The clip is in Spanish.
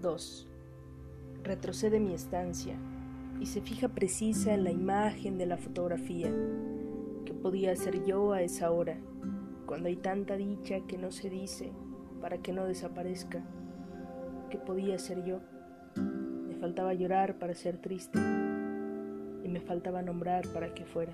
2. Retrocede mi estancia y se fija precisa en la imagen de la fotografía que podía ser yo a esa hora, cuando hay tanta dicha que no se dice para que no desaparezca, que podía ser yo. Me faltaba llorar para ser triste y me faltaba nombrar para que fuera.